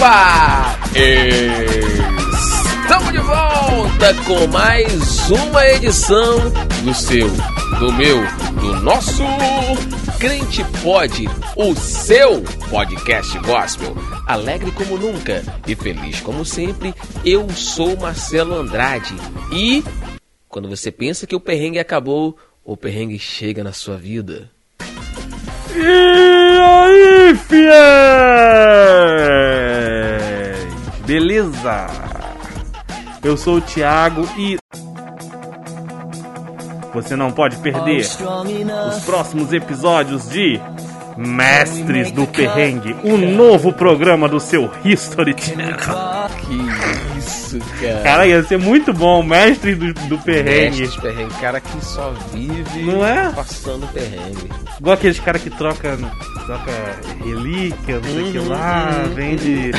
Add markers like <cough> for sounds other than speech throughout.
Opa! Estamos de volta com mais uma edição do seu, do meu, do nosso Crente Pode, o seu podcast gospel. Alegre como nunca e feliz como sempre, eu sou Marcelo Andrade. E quando você pensa que o perrengue acabou, o perrengue chega na sua vida. E aí, fiéis? Beleza? Eu sou o Thiago e você não pode perder os próximos episódios de Mestres do Perrengue, o novo programa do seu History Channel. Que isso, cara. Cara, ia ser muito bom, Mestres do, do Perrengue. Mestres perrengue, cara que só vive Não é? passando perrengue. Igual aqueles caras que troca, troca relíquia, não sei o que Uhum, lá, uhum, vende.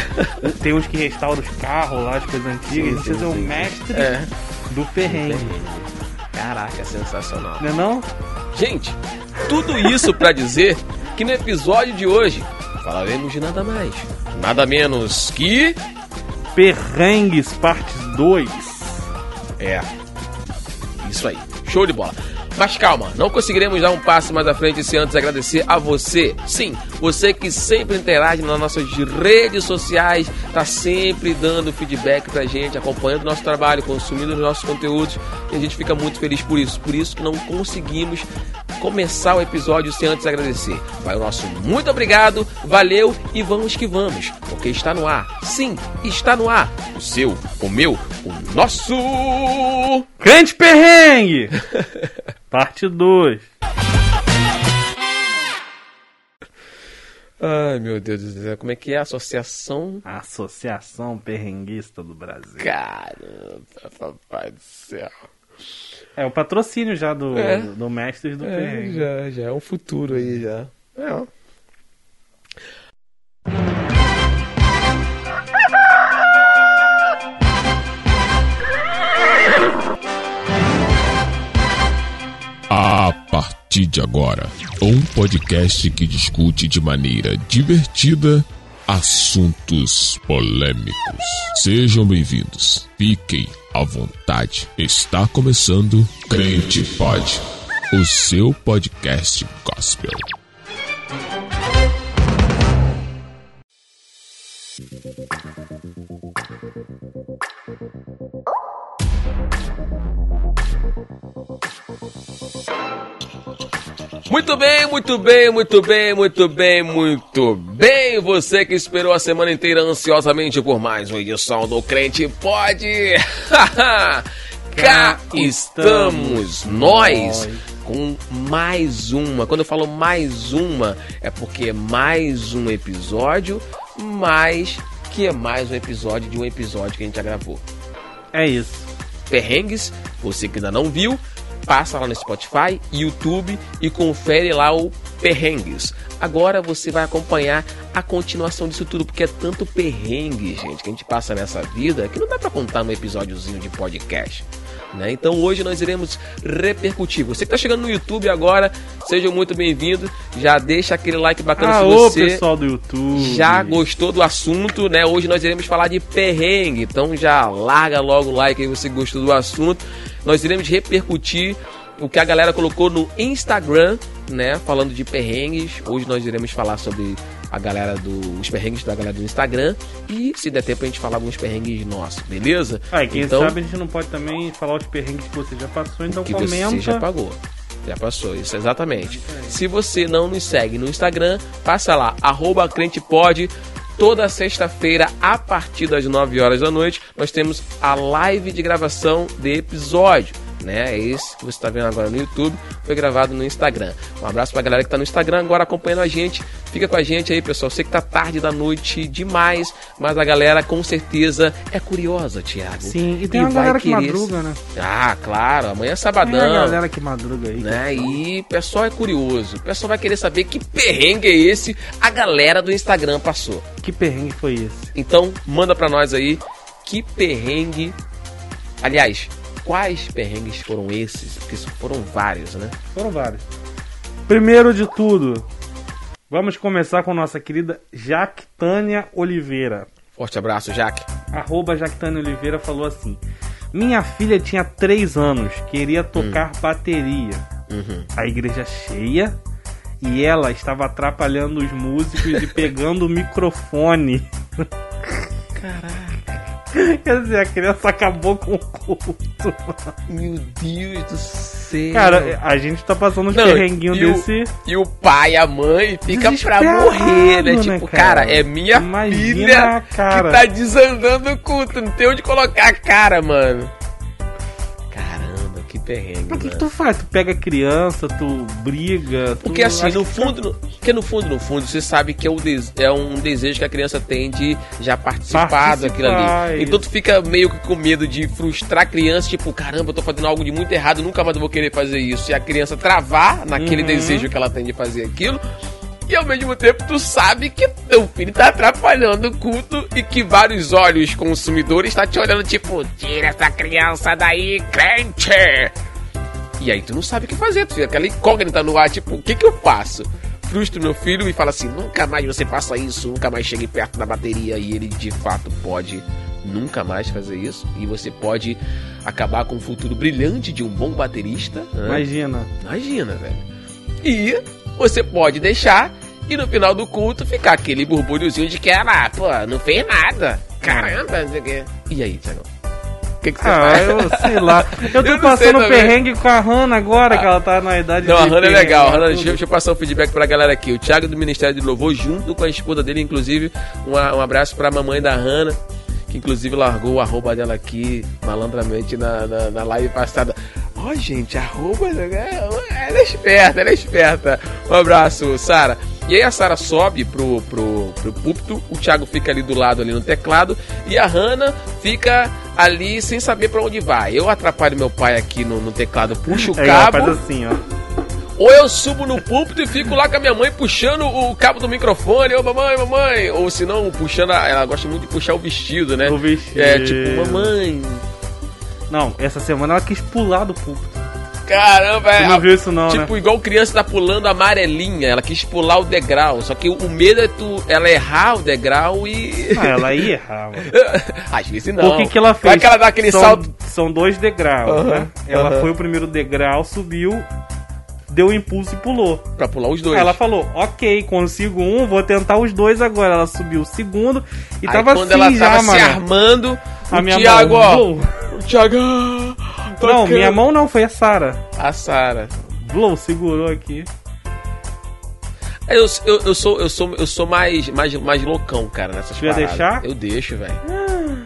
Tem uns que restauram os carros lá, as coisas antigas. Sim, sim, é o mestre É, do perrengue. perrengue. Caraca, sensacional. Não é não? Gente, tudo isso pra dizer que no episódio de hoje falaremos de nada mais, nada menos que. Perrengues parte 2. É. Isso aí. Show de bola. Mas calma, não conseguiremos dar um passo mais à frente sem antes agradecer a você. Sim, você que sempre interage nas nossas redes sociais, tá sempre dando feedback pra gente, acompanhando o nosso trabalho, consumindo os nossos conteúdos. E a gente fica muito feliz por isso. Por isso que não conseguimos começar o episódio sem antes agradecer. Vai o nosso muito obrigado, valeu e vamos que vamos, porque está no ar. Sim, está no ar. O seu, o meu, o nosso. Crente Perrengue! <laughs> parte 2. Ai, meu Deus do céu, como é que é a associação? Associação Perrenguista do Brasil. Caramba, papai do céu. É o patrocínio já do, É. do, do Mestres do É, Perrengue. já, já é um futuro aí já. É, ó. A partir de agora, um podcast que discute de maneira divertida assuntos polêmicos. Sejam bem-vindos. Fiquem à vontade. Está começando Crente Pod, o seu podcast gospel. Muito bem, muito bem, muito bem, muito bem, muito bem. Você que esperou a semana inteira ansiosamente por mais uma edição do Crente Pode. <laughs> Cá estamos nós com mais uma. Quando eu falo mais uma, é porque é mais um episódio, mais que é mais um episódio de um episódio que a gente já gravou É isso. perrengues. Você que ainda não viu, passa lá no Spotify, YouTube e confere lá o perrengues. Agora você vai acompanhar a continuação disso tudo, porque é tanto perrengue, gente, que a gente passa nessa vida que não dá pra contar num episódiozinho de podcast. Né? Então hoje nós iremos repercutir. Você que tá chegando no YouTube agora, seja muito bem-vindo. Já deixa aquele like bacana se Aô, você pessoal do YouTube. já gostou do assunto, né? Hoje nós iremos falar de perrengue, então já larga logo o like aí você gostou do assunto. Nós iremos repercutir o que a galera colocou no Instagram, né? Falando de perrengues. Hoje nós iremos falar sobre a galera dos perrengues da galera do Instagram e se der tempo a gente falar alguns perrengues nossos, beleza? Ah, e quem então, sabe a gente não pode também falar os perrengues que você já passou, então que comenta. você já pagou. Já passou, isso exatamente. Se você não nos segue no Instagram, passa lá, arroba crentepod. Toda sexta-feira, a partir das 9 horas da noite, nós temos a live de gravação de episódio. Né? É esse que você está vendo agora no YouTube, foi gravado no Instagram. Um abraço pra galera que tá no Instagram agora acompanhando a gente. Fica com a gente aí, pessoal. Sei que tá tarde da noite demais, mas a galera com certeza é curiosa, Thiago. Sim, e tem uma vai galera que querer madruga, né? ah, claro, amanhã é sabadão. Tem a galera que madruga aí. Né? E o pessoal é curioso. O pessoal vai querer saber que perrengue é esse a galera do Instagram passou. Que perrengue foi esse? Então, manda pra nós aí que perrengue. Aliás, quais perrengues foram esses? Porque foram vários, né? Foram vários. Primeiro de tudo, vamos começar com nossa querida Jactânia Oliveira. Forte abraço, Jaque. Arroba Jactane Oliveira falou assim: Minha filha tinha 3 anos, queria tocar bateria. Uhum. A igreja cheia e ela estava atrapalhando os músicos e pegando o microfone. Caraca. <laughs> Quer dizer, a criança acabou com o culto. Meu Deus do céu. Cara, a gente tá passando uns Não, perrenguinhos e o- desse. E o pai e a mãe fica pra morrer, né? né, Tipo, cara? cara, é minha Imagina, filha que tá desandando o culto. Não tem onde colocar a cara, mano. Que perrengue, Mas o que, que mano. tu faz? Tu pega a criança, tu briga. tu- Porque assim, no que fundo, no, porque no fundo, no fundo, você sabe que é, o des- é um desejo que a criança tem de já participar, Participar, daquilo ali. Então isso. tu fica meio que com medo de frustrar a criança, tipo, caramba, eu tô fazendo algo de muito errado, nunca mais eu vou querer fazer isso. E a criança travar naquele Uhum. desejo que ela tem de fazer aquilo. E ao mesmo tempo tu sabe que teu filho tá atrapalhando o culto e que vários olhos consumidores tá te olhando tipo, tira essa criança daí, crente! E aí tu não sabe o que fazer, tu fica aquela incógnita no ar, tipo, o que que eu faço? Frustro meu filho e fala assim, nunca mais você faça isso, nunca mais chegue perto da bateria e ele de fato pode nunca mais fazer isso e você pode acabar com o futuro brilhante de um bom baterista. né? Imagina. Imagina, velho. E você pode deixar e no final do culto ficar aquele burbulhozinho de que ela, pô, não fez nada. Caramba, não sei o quê. E aí, Thiago? O que, que você Ah, faz? eu sei lá. <laughs> Eu tô Eu não sei passando também. perrengue com a Hannah agora, que ela tá na idade Não, a de Hannah é perrengue, legal. A Hannah, tudo. deixa, eu- deixa eu passar um feedback pra galera aqui. O Thiago do Ministério de Louvor, junto com a esposa dele, inclusive, um, a- um abraço pra mamãe da Hannah, que inclusive largou o arroba dela aqui malandramente na, na, na live passada. Ó, gente, arroba. é- Ela é esperta, ela é esperta. Um abraço, Sara. E aí a Sara sobe pro, pro, pro púlpito, o Thiago fica ali do lado ali no teclado e a Hannah fica ali sem saber pra onde vai. Eu atrapalho meu pai aqui no, no teclado, puxo o <laughs> É, cabo. faz assim, ó. Ou eu subo no púlpito e fico lá com a minha mãe puxando o cabo do microfone, ô mamãe, mamãe. Ou se não, puxando. A, ela gosta muito de puxar o vestido, né? O vestido. É tipo, mamãe. Não, essa semana ela quis pular do púlpito. Caramba, é. não viu isso não, Tipo, né? igual criança tá pulando amarelinha, ela quis pular o degrau. Só que o medo é tu, ela errar o degrau e. Ah, ela ia errar, mano. <laughs> Às vezes não. O que, que ela fez? Vai que ela dá aquele são, salto. São dois degraus, né? Ela foi o primeiro degrau, subiu, deu um impulso e pulou. Pra pular os dois. Aí ela falou, ok, consigo um, vou tentar os dois agora. Ela subiu o segundo e Aí tava quando assim ela já, tava se mano. armando, A o minha Thiago, mão, ó. O Thiago. Ah, Não, minha mão não, foi a Sara. A Sara. Blow, segurou aqui. Eu, eu, eu sou, eu sou, eu sou mais, mais, mais loucão, cara, nessas ia paradas. deixar? Eu deixo, velho.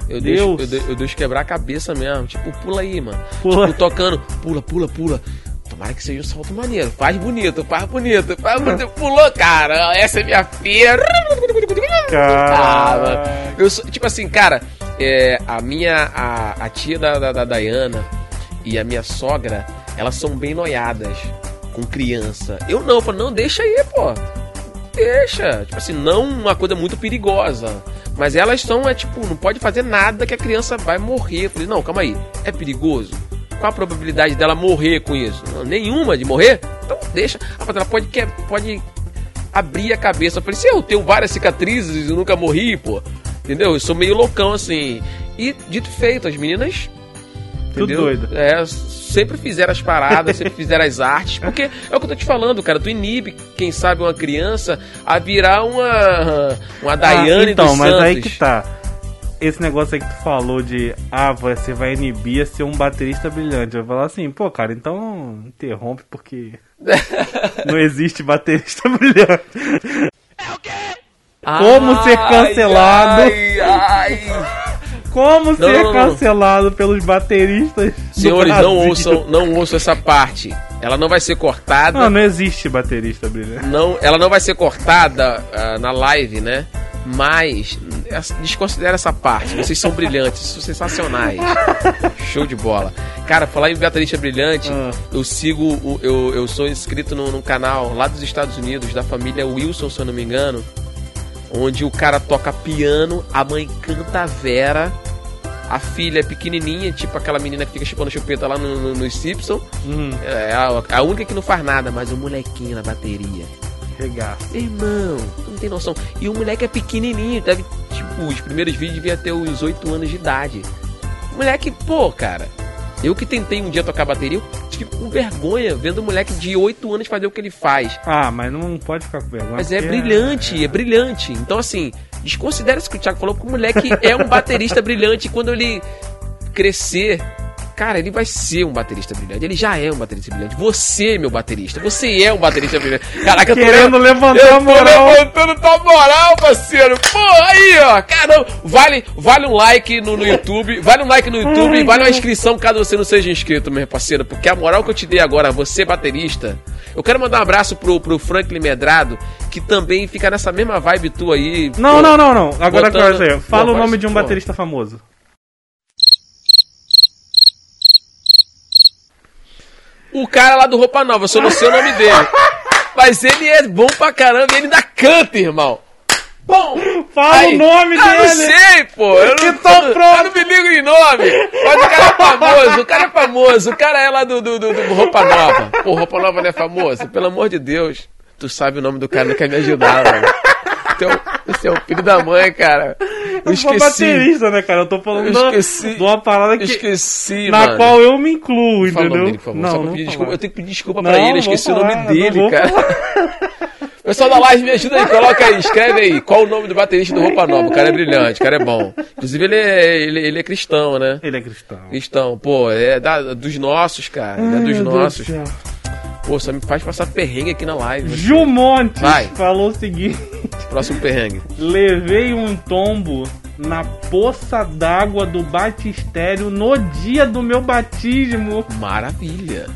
Eu deixo, Deus. eu, de- eu deixo quebrar a cabeça mesmo. Tipo, pula aí, mano. Pula. Tipo, tocando, pula, pula, pula. Tomara que seja um salto maneiro. Faz bonito, faz bonito, faz bonito. <laughs> Pulou, cara. Essa é minha filha. Ah, Cara. mano. Eu sou, tipo assim, cara, é, a minha, a, a tia da, da, da Dayana e a minha sogra, elas são bem noiadas com criança. Eu não, eu falo, não, deixa aí, pô. Deixa. Tipo assim, não uma coisa muito perigosa. Mas elas são, é tipo, não pode fazer nada que a criança vai morrer. Eu falei, não, calma aí. É perigoso? Qual a probabilidade dela morrer com isso? Não, nenhuma de morrer? Então deixa. Ah, ela pode, que- pode abrir a cabeça. Eu falei, se eu tenho várias cicatrizes e nunca morri, pô. Entendeu? Eu sou meio loucão assim. E dito feito, as meninas. Tudo entendeu? doido. É, sempre fizeram as paradas, sempre fizeram as artes. Porque é o que eu tô te falando, cara. Tu inibe, quem sabe, uma criança a virar uma. Uma Daiane ah, então, mas Santos. aí que tá. Esse negócio aí que tu falou de ah, você vai inibir a ser um baterista brilhante. Eu vou falar assim, pô, cara, então interrompe porque <laughs> não existe baterista brilhante. Como ser cancelado. Ai, ai. Como ser não, não. cancelado pelos bateristas? Senhores, não ouçam, não ouçam essa parte. Ela não vai ser cortada. Não, não existe baterista brilhante. não, ela não vai ser cortada ah, na live, né? Mas desconsidera essa parte. Vocês são brilhantes, são sensacionais. <laughs> Show de bola. Cara, falar em baterista brilhante, Ah. eu sigo, eu, eu sou inscrito no, num canal lá dos Estados Unidos, da família Wilson, se eu não me engano, onde o cara toca piano, a mãe canta a Vera, a filha é pequenininha, tipo aquela menina que fica chupando chupeta lá no, no, nos Simpson. Hum, É a, a única que não faz nada, mas o molequinho na bateria. regaço. Irmão, tu não tem noção. E o moleque é pequenininho, deve os primeiros vídeos devia ter uns 8 anos de idade. Moleque, pô, cara. Eu que tentei um dia tocar bateria, eu fico com vergonha vendo um moleque de 8 anos fazer o que ele faz. Ah, mas não pode ficar com vergonha. Mas é porque brilhante, é brilhante. Então, assim, desconsidera isso que o Thiago falou, porque o moleque é um baterista brilhante. E quando ele crescer, cara, ele vai ser um baterista brilhante. Ele já é um baterista brilhante. Você, meu baterista, você é um baterista brilhante. Caraca, eu tô Querendo le- levantar eu a tô moral. levantando tua moral, parceiro. Pô, aí, ó. Caramba, vale, vale um like no, no YouTube, vale um like no YouTube e vale uma inscrição caso você não seja inscrito, meu parceiro. Porque a moral que eu te dei agora, você baterista, eu quero mandar um abraço pro, pro Franklin Medrado, que também fica nessa mesma vibe tua aí. Não, pô. não, não, não. Agora Botando- agora, Fala Pô, o nome de um pô. baterista famoso. O cara lá do Roupa Nova, eu só não sei o nome dele. Mas ele é bom pra caramba e ele ainda canta, irmão. Bom! Fala Aí. o nome ah, dele. não sei, pô. Eu não, eu pronto. não me ligo em nome. Mas o cara é famoso, o cara é famoso. O cara é lá do, do, do- do Roupa Nova. Pô, Roupa Nova não é famoso? Pelo amor de Deus. Tu sabe o nome do cara, não quer me ajudar, mano. Então, esse é o filho da mãe, cara. Eu Eu sou esqueci. baterista, né, cara? Eu tô falando Eu da- esqueci. de uma parada que, esqueci, na mano. qual eu me incluo, Fala o nome entendeu? dele, por favor. Só pra pedir desculpa. Eu tenho que pedir desculpa Não, pra ele, eu esqueci o falar, nome não dele, cara. <laughs> Pessoal da live, me ajuda aí, coloca aí, escreve aí. Qual o nome do baterista do Roupa Nova? O cara é brilhante, o cara é bom. Inclusive, ele é, ele, ele é cristão, né? Ele é cristão. Cristão, pô, é da- dos nossos, cara. Ele é Ai, dos meu Deus nossos. do céu. Pô, só me faz passar perrengue aqui na live. Vai. falou o seguinte: Próximo perrengue. levei um tombo na poça d'água do batistério no dia do meu batismo. Maravilha.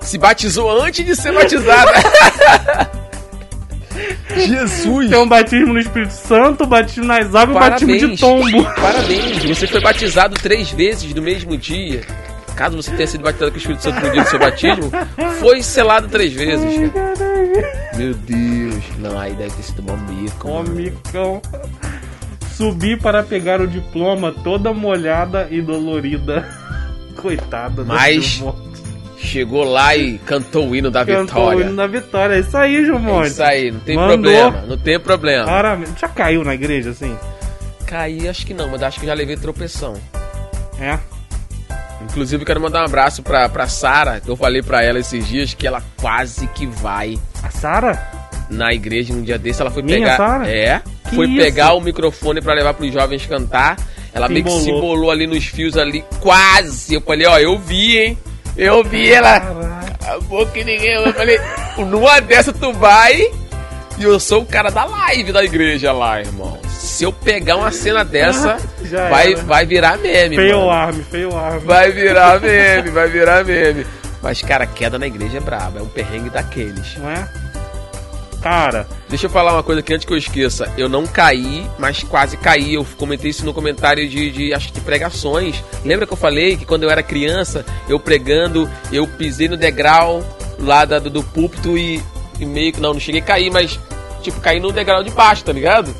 Se batizou antes de ser batizado. <laughs> Jesus. Tem um batismo no Espírito Santo, batismo nas águas e batismo de tombo. Parabéns. Você foi batizado três vezes no mesmo dia. Caso você tenha sido batizado com o Espírito Santo no dia do seu batismo, foi selado três vezes. cara. Meu Deus. Não, aí deve ter sido uma mico. Ó, mano. micão. Subi para pegar o diploma toda molhada e dolorida. <laughs> Coitada do Mas. Chegou lá e cantou o hino da Cantou o vitória. hino da vitória. É isso aí, Gil É isso aí, não tem Mandou. problema. Não tem problema. Claramente. Já caiu na igreja, assim? Caí, acho que não, mas acho que já levei tropeção. É. Inclusive, quero mandar um abraço pra, pra Sara, que eu falei pra ela esses dias que ela quase que vai A Sara? na igreja num dia desse. Ela foi Minha pegar. Sara? É. Que foi isso? pegar o microfone pra levar pros jovens cantar. Ela Se meio que se embolou. embolou ali nos fios ali, quase. Eu falei, ó, eu vi, hein? Eu vi ela. Acabou que ninguém. Eu falei, numa dessa tu vai. E eu sou o cara da live da igreja lá, irmão. Se eu pegar uma cena dessa, <laughs> vai, era. vai virar meme, Feio arme, feio arme. Vai virar meme, vai virar meme. Mas, cara, queda na igreja é braba, é um perrengue daqueles. Não é? Cara, Deixa eu falar uma coisa aqui antes que eu esqueça. Eu não caí, mas quase caí. Eu comentei isso no comentário de, de acho que pregações. Lembra que eu falei que quando eu era criança, eu pregando, eu pisei no degrau lá da- do, do púlpito e, e meio que. Não, não cheguei a cair, mas tipo, caí no degrau de baixo, tá ligado?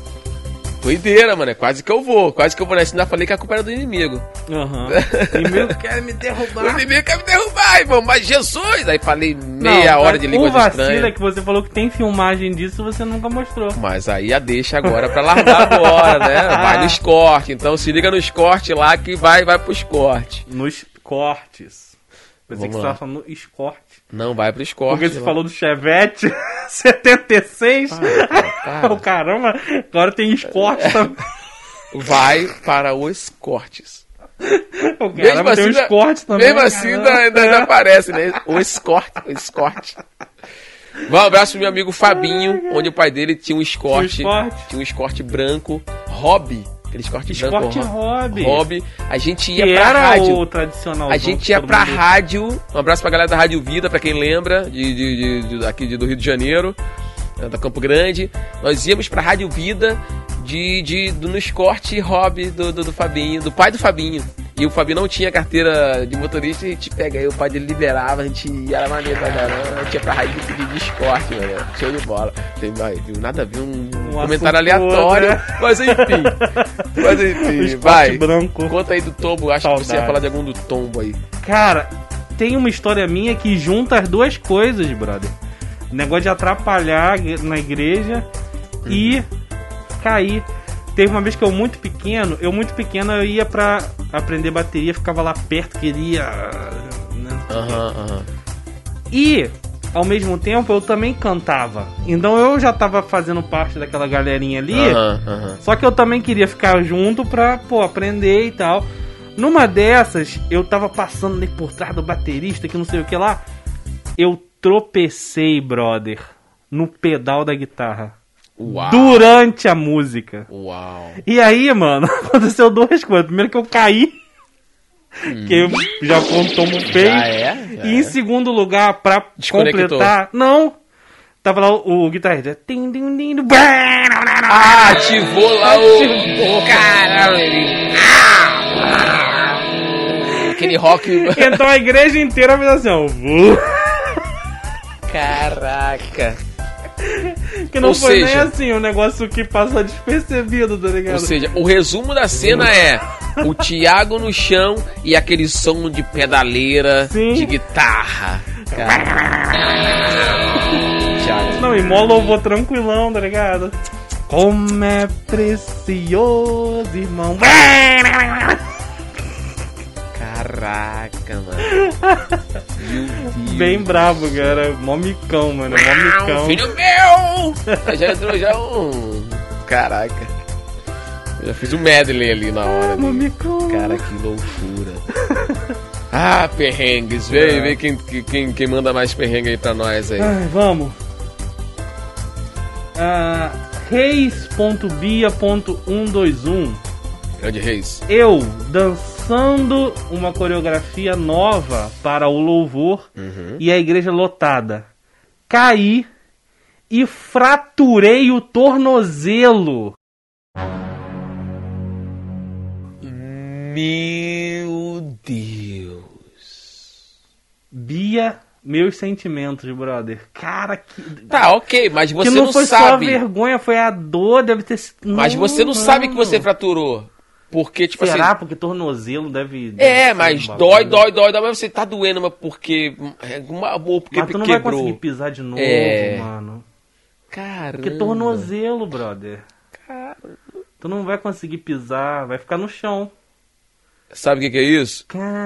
Doideira, mano. É quase que eu vou. Quase que eu vou nessa. Ainda falei que a culpa era do inimigo. aham. <laughs> Inimigo quer me O derrubar. inimigo quer me derrubar, irmão. Mas Jesus! Aí falei meia hora de línguas O vacilo é que você falou que tem filmagem disso você nunca mostrou. Mas aí a deixa agora pra largar agora, né? <laughs> Vai nos cortes. Então se liga nos cortes lá que vai, vai pros cortes. Nos cortes. Pensei Vamos que você lá. tava falando no escorte. Não vai pros cortes. Porque você lá. falou do Chevette <laughs> 76. para. Oh, <laughs> caramba, agora tem escorte também. Vai para os cortes. Oh, caramba, tem um ainda- escorte também. Mesmo assim ainda, ainda, ainda aparece, né? O escorte, o escorte. Um abraço pro meu amigo Fabinho, onde o pai dele um. Tinha um escorte. Tinha um escorte branco. Hobby. Aquele escorte, Escorte branco. hobby. Hobby. A gente ia Que pra era rádio. o tradicional. A gente ia pra rádio. Um abraço pra galera da Rádio Vida, pra quem lembra, de, de, de- de- aqui do Rio de Janeiro, né, da Campo Grande. Nós íamos pra Rádio Vida de, de, do, no escorte hobby do, do, do Fabinho, do pai do Fabinho. E o Fabinho não tinha carteira de motorista, a gente pega aí, o pai dele liberava, a gente ia, era maneiro pra caramba. A gente ia pra rádio de escorte, mano. Show de bola. Tem, vai? Nada a ver, um, Um comentário aleatório. né? Mas enfim. Mas <laughs> enfim, vai. branco. Conta aí do tombo, acho que você ia falar de algum do tombo aí. Cara, tem uma história minha que junta as duas coisas, brother. Negócio de atrapalhar na igreja e cair. Teve uma vez que eu muito pequeno, eu muito pequeno eu ia pra aprender bateria, ficava lá perto, queria. né? Aham, aham. E, ao mesmo tempo, eu também cantava. Então eu já tava fazendo parte daquela galerinha ali. Aham. Só que eu também queria ficar junto pra, pô, aprender e tal. Numa dessas, eu tava passando ali por trás do baterista, que não sei o que lá. Eu tropecei, brother, no pedal da guitarra. Uau. Durante a música. Uau. E aí, mano, <laughs> aconteceu duas coisas. Primeiro que eu caí, que eu já apontou um feio. Já é? Já E em é. segundo lugar, pra completar, não. Tava lá o, o guitarrista. Ah, ativou lá Ativou. o. Ah! Aquele rock. Então a igreja inteira fez assim, ó. Caraca. Que não Ou foi nem seja- assim, um negócio que passa despercebido, tá ligado? Ou seja, o resumo da cena é o <laughs> Thiago no chão e aquele som de pedaleira Sim. de guitarra. Cara. Não, e mó louvor tranquilão, tá ligado? Como é precioso, irmão. Caraca, mano. Meu Deus. <laughs> Bem brabo, cara. Mó micão, mano. Mó micão. Filho meu! Já entrou já um. Caraca. Eu já fiz um medley ali na hora. Mó micão. Cara, que loucura. Ah, perrengues. Vem, É. vem quem, quem, quem manda mais perrengue aí pra nós aí. Ai, vamos. Ah, Reis.bia.121 Grande Reis. Eu dançando uma coreografia nova para o louvor Uhum. e a igreja lotada. Caí e fraturei o tornozelo. Meu Deus. Bia, meus sentimentos, brother. Cara, que. Tá, ok, mas você que não, não, foi só a sabe. vergonha, foi a dor, deve ter sido. Mas você não sabe que você fraturou. Porque, tipo Será? assim. Porque tornozelo deve. É, deve mas ser um dói, dói, dói, dói, mas você tá doendo, mas porque. é Uma, ou porque Mas tu não vai quebrou. conseguir pisar de novo, É. mano. Caramba. Porque tornozelo, brother. Tu não vai conseguir pisar, vai ficar no chão. Sabe o que, que é isso?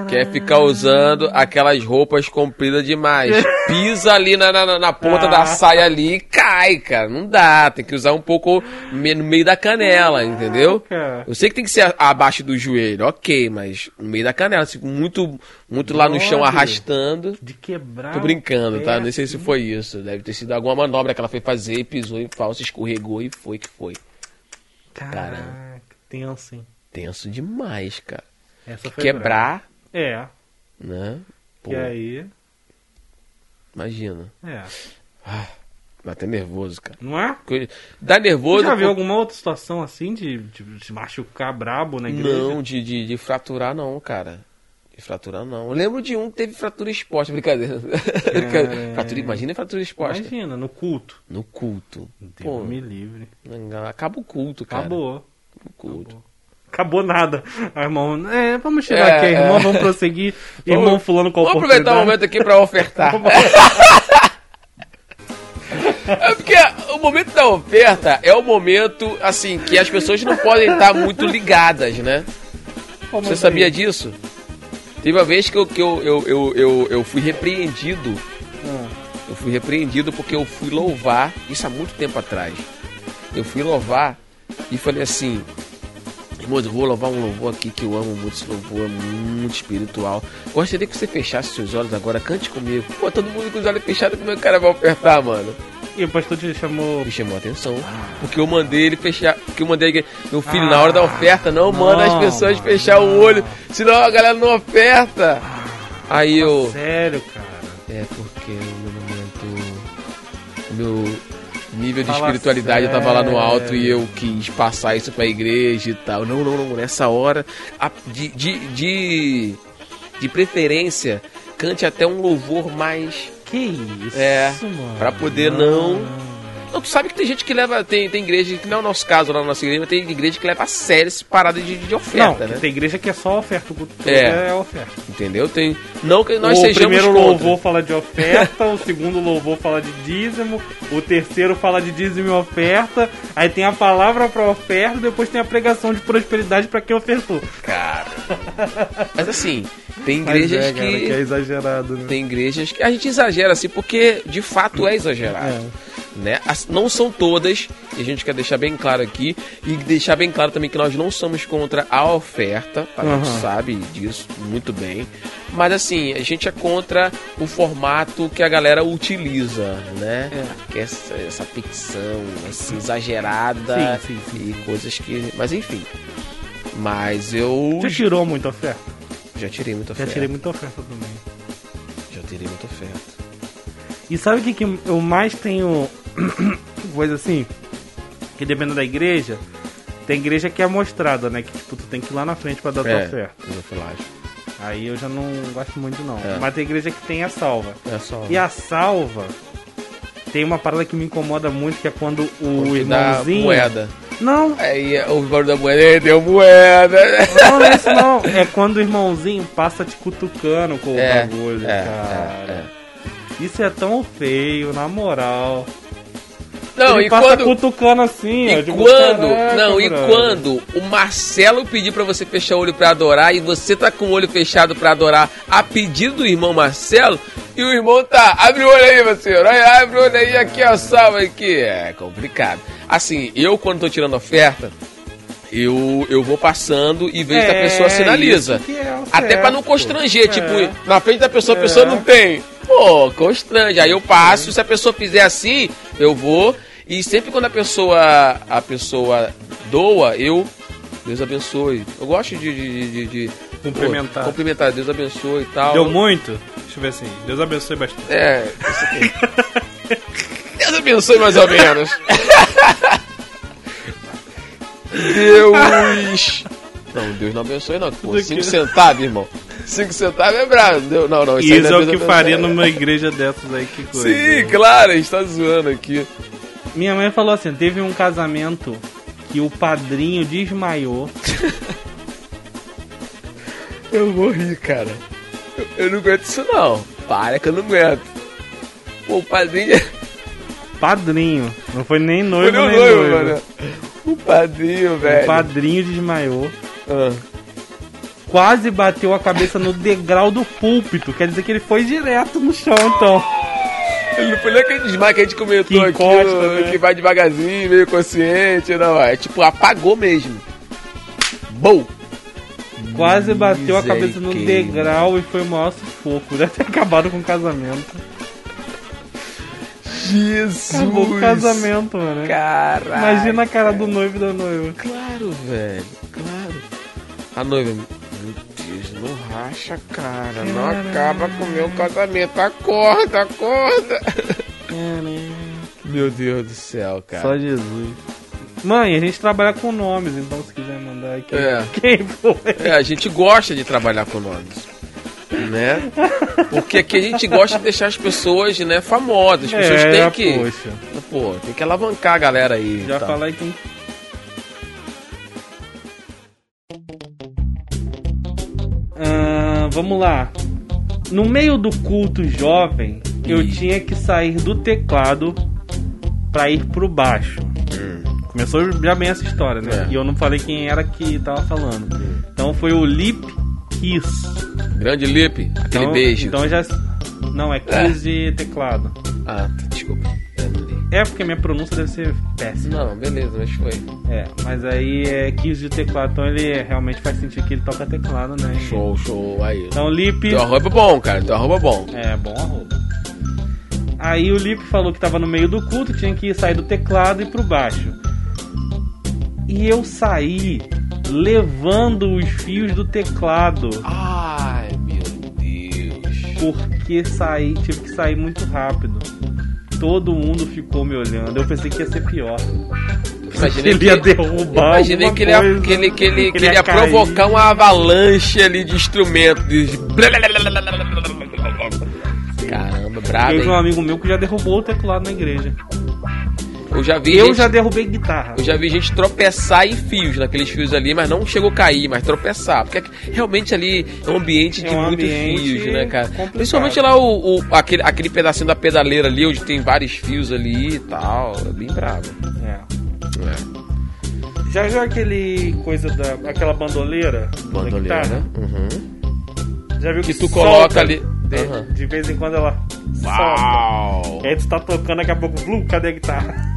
Quer ficar usando aquelas roupas compridas demais. <laughs> Pisa ali na, na, na ponta Ah. da saia ali e cai, cara. Não dá. Tem que usar um pouco no meio da canela, entendeu? Eu sei que tem que ser abaixo do joelho, ok, mas no meio da canela, assim, muito, muito lá no chão arrastando. De quebrar. Tô brincando, tá? Nem sei se assim. foi isso. Deve ter sido alguma manobra que ela foi fazer, pisou em falso, escorregou e foi que foi. Caraca, tenso, hein? Tenso demais, cara. Quebrar. É, né? Pô, e aí. imagina. É. Dá até nervoso, cara. Não é? Dá Você nervoso. já viu por- alguma outra situação assim de, de, de machucar brabo na igreja? Não, de, de, de fraturar não, cara. De fraturar não. Eu lembro de um que teve fratura exposta, brincadeira. É. <laughs> fratura, imagina fratura exposta. Imagina, no culto. No culto. Deus Pô, me livre. acaba o culto, cara. Acabou. o culto. Acabou nada. Ah, irmão, é, vamos chegar É, aqui, irmão, é. vamos prosseguir. <laughs> Irmão fulano com a Vamos aproveitar o momento aqui pra ofertar. <laughs> <laughs> É porque o momento da oferta é o momento, assim, que as pessoas não podem estar muito ligadas, né? Como Você sabia disso? Teve uma vez que eu, que eu, eu, eu, eu, eu fui repreendido. Ah, Eu fui repreendido porque eu fui louvar, isso há muito tempo atrás. Eu fui louvar e falei assim, irmãos, eu vou louvar um louvor aqui que eu amo muito, esse louvor é muito espiritual. Gostaria que você fechasse seus olhos agora, cante comigo. Pô, todo mundo com os olhos fechados, como é que o cara vai apertar, mano? E o pastor te chamou. Me chamou a atenção. Porque eu mandei ele fechar. Porque eu mandei meu filho, na hora da oferta, não, manda as não, pessoas fechar o não. olho. Senão a galera não oferta. Aí eu. Sério, cara. É porque o meu momento. O meu nível de Fala espiritualidade eu tava lá no alto sério. e eu quis passar isso pra igreja e tal. Não, não, não. Nessa hora, de, de, de, de preferência, cante até um louvor mais. Que isso, É, mano. pra poder não- Não, tu sabe que tem gente que leva. Tem, tem igreja, que não é o nosso caso lá na nossa igreja, mas tem igreja que leva a sério esse parada de, de oferta, não, né? tem igreja que é só oferta, o culto É. é oferta. Entendeu? Tem. Não que nós o sejamos primeiro contra. louvor fala de oferta, <laughs> o segundo louvor fala de dízimo, o terceiro fala de dízimo e oferta, aí tem a palavra pra oferta, depois tem a pregação de prosperidade pra quem ofertou. Cara. <laughs> Mas assim, tem igrejas é, cara, que. que é exagerado, né? Tem igrejas que a gente exagera assim, porque de fato é exagerado. É. Né? As- Não são todas, e a gente quer deixar bem claro aqui, e deixar bem claro também que nós não somos contra a oferta, a gente Aham. sabe disso muito bem. Mas assim, a gente é contra o formato que a galera utiliza, né? Que é essa, essa ficção assim, exagerada Sim, sim, sim. e coisas que. Mas enfim. Mas eu Já tirou muita oferta? já tirei muita Já oferta. tirei muita oferta também. Já tirei muita oferta. E sabe o que, que eu mais tenho <coughs> coisa assim? Que dependendo da igreja, tem igreja que é mostrada, né? Que tipo, tu tem que ir lá na frente pra dar tua É, oferta. isofilagem. Aí eu já não gosto muito não. É. Mas tem igreja que tem a salva. É só. E a salva tem uma parada que me incomoda muito, que é quando o dá irmãozinho. moeda. Não, Aí o barulho da moeda, ele deu moeda. não, não é isso não. <laughs> É quando o irmãozinho passa te cutucando com É, o bagulho, é, cara. é, Isso é tão feio, na moral. Não, Ele e passa quando. cutucando assim, ó. E tipo, quando, caraca, não, e quando o Marcelo pedir pra você fechar o olho pra adorar e você tá com o olho fechado pra adorar a pedido do irmão Marcelo e o irmão tá, abre o olho aí, meu senhor, abre o olho aí, aqui ó, salva aqui, é complicado. Assim, eu quando tô tirando oferta, eu, eu vou passando e vejo que a É, pessoa sinaliza. é Até pra não constranger, É. tipo, na frente da pessoa, a É. pessoa não tem. Pô, constrange. Aí eu passo, se a pessoa fizer assim, eu vou. E sempre quando a pessoa a pessoa doa, eu Deus abençoe. Eu gosto de, de, de- de- Cumprimentar. pô, cumprimentar, Deus abençoe e tal. Deu muito? Deixa eu ver assim. Deus abençoe bastante. É, isso aqui. <laughs> Deus abençoe mais ou menos. <laughs> Deus. Não, Deus não abençoe, não. Pô, cinco centavos, irmão. Cinco centavos é bravo. Deu- Não, não. Isso, aí não é o que faria numa igreja dessas aí, que coisa. Sim, claro, a gente tá zoando aqui. Minha mãe falou assim: teve um casamento que o padrinho desmaiou. <laughs> Eu vou rir, cara. Eu, eu não aguento isso, não. Para que eu não aguento. Pô, o padrinho. Padrinho. Não foi nem Foi noivo, meu nem noivo, noivo. mano. O padrinho, O velho. padrinho desmaiou. Ah. Quase bateu a cabeça no degrau do púlpito. Quer dizer que ele foi direto no chão, então. Ele não foi nem aquele desmaio que a gente comentou Que aqui, encosta, no- né? que vai devagarzinho, meio consciente, não. É tipo, apagou mesmo. Bom! Quase bateu a cabeça no degrau e foi o maior sufoco. Deve <laughs> ter acabado com o casamento. Jesus! Acabou o casamento, mano. Caraca! Imagina a cara do noivo e da noiva. Claro, velho, claro. A noiva, meu Deus, não racha, cara. Não Caralho. acaba com o meu casamento. Acorda, acorda. Meu Deus do céu, cara. Só Jesus. Mãe, a gente trabalha com nomes, então se quiser mandar aqui. É. Quem foi? É, a gente gosta de trabalhar com nomes. Né? Porque aqui a gente gosta de deixar as pessoas, né, famosas. As pessoas é, têm que. poxa. Pô, tem que alavancar a galera aí. Já tá? fala aí quem. Ah, vamos lá. No meio do culto jovem, eu Ih. tinha que sair do teclado pra ir pro baixo. Começou já bem essa história, né? Hum. É. E eu não falei quem era que tava falando. Então foi o Lip Kiss. Grande Lipe, aquele Então, beijo. Então já. Não, é Kiss de teclado. Ah, tá, desculpa. É porque minha pronúncia deve ser péssima. Não, beleza, mas foi. É, mas aí é Kiss de teclado, então ele realmente faz sentido que ele toca teclado, né? Show, show. Aí. Então o Lip. Teu arroba é bom, cara. Teu arroba é bom. É, bom arroba. Aí o Lip falou que tava no meio do culto, tinha que sair do teclado e pro baixo. E eu saí levando os fios do teclado, Ai, meu Deus. porque saí, tive que sair muito rápido. Todo mundo ficou me olhando. Eu pensei que ia ser pior. Imaginei <laughs> ele que, ia derrubar imaginei que ele ia, que ele, que ele, que ele ia provocar uma avalanche ali de instrumentos. Caramba, brabo, Teve um amigo meu que já derrubou o teclado na igreja. Eu já vi Eu gente, já derrubei guitarra. eu já vi gente tropeçar em fios, naqueles fios ali, mas não chegou a cair, mas tropeçar. Porque realmente ali é um ambiente de É um muitos ambiente fios, né, cara? complicado. Principalmente lá o, o- aquele, aquele pedacinho da pedaleira ali, onde tem vários fios ali e tal. É bem bravo. É. É. Já viu aquele coisa da. aquela bandoleira? da Bandoleira. guitarra? Uhum. Já viu Que que, tu solta coloca ali. De, Aham. de vez em quando ela solta. Uau! E aí tu tá tocando, daqui a pouco, blum, cadê a guitarra?